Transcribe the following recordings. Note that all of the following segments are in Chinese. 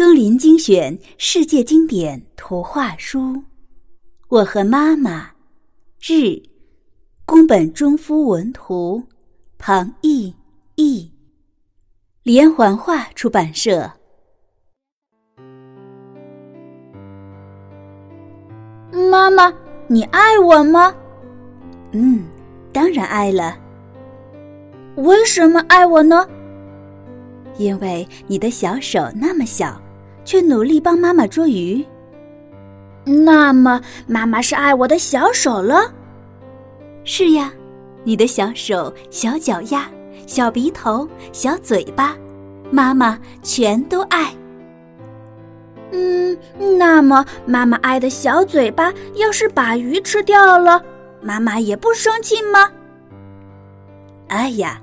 更林精选世界经典图画书，《我和妈妈》，日，宫本忠夫文图，庞毅译，连环画出版社。妈妈，你爱我吗？嗯，当然爱了。为什么爱我呢？因为你的小手那么小。却努力帮妈妈捉鱼。那么，妈妈是爱我的小手了？是呀，你的小手、小脚丫、小鼻头、小嘴巴，妈妈全都爱。嗯，那么妈妈爱的小嘴巴要是把鱼吃掉了，妈妈也不生气吗？哎呀，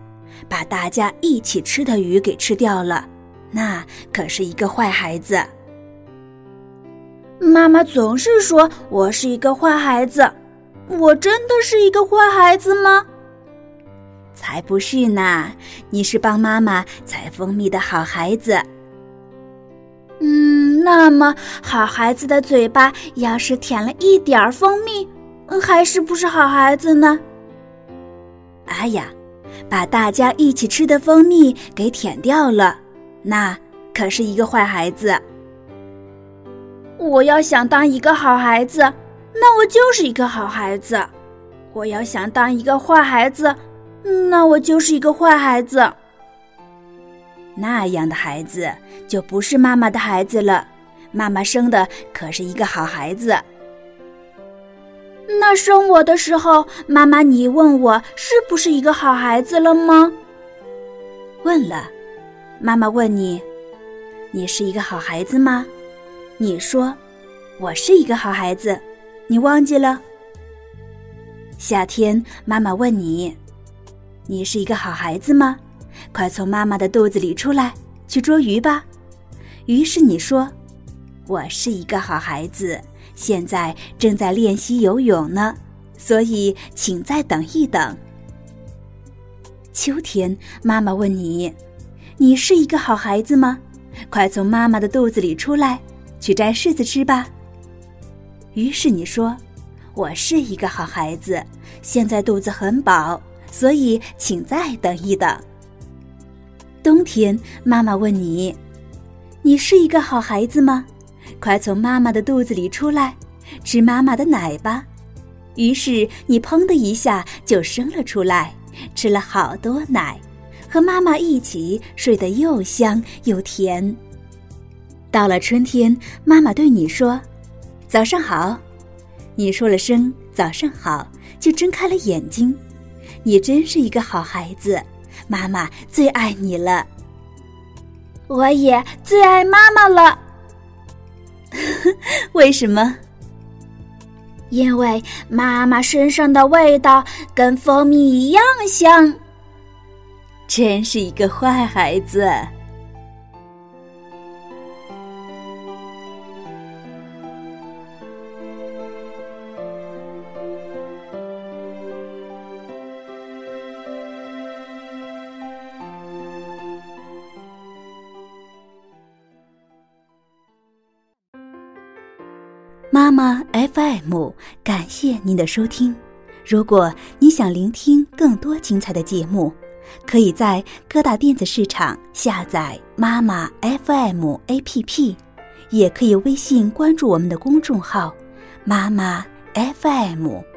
把大家一起吃的鱼给吃掉了。那可是一个坏孩子。妈妈总是说我是一个坏孩子，我真的是一个坏孩子吗？才不是呢！你是帮妈妈采蜂蜜的好孩子。嗯，那么好孩子的嘴巴要是舔了一点儿蜂蜜，还是不是好孩子呢？哎呀，把大家一起吃的蜂蜜给舔掉了。那可是一个坏孩子。我要想当一个好孩子，那我就是一个好孩子；我要想当一个坏孩子，那我就是一个坏孩子。那样的孩子就不是妈妈的孩子了。妈妈生的可是一个好孩子。那生我的时候，妈妈，你问我是不是一个好孩子了吗？问了。妈妈问你：“你是一个好孩子吗？”你说：“我是一个好孩子。”你忘记了？夏天，妈妈问你：“你是一个好孩子吗？”快从妈妈的肚子里出来，去捉鱼吧。于是你说：“我是一个好孩子，现在正在练习游泳呢，所以请再等一等。”秋天，妈妈问你。你是一个好孩子吗？快从妈妈的肚子里出来，去摘柿子吃吧。于是你说：“我是一个好孩子，现在肚子很饱，所以请再等一等。”冬天，妈妈问你：“你是一个好孩子吗？快从妈妈的肚子里出来，吃妈妈的奶吧。”于是你砰的一下就生了出来，吃了好多奶。和妈妈一起睡得又香又甜。到了春天，妈妈对你说：“早上好。”你说了声“早上好”，就睁开了眼睛。你真是一个好孩子，妈妈最爱你了。我也最爱妈妈了。为什么？因为妈妈身上的味道跟蜂蜜一样香。真是一个坏孩子。妈妈 FM，感谢您的收听。如果你想聆听更多精彩的节目。可以在各大电子市场下载妈妈 FM APP，也可以微信关注我们的公众号“妈妈 FM。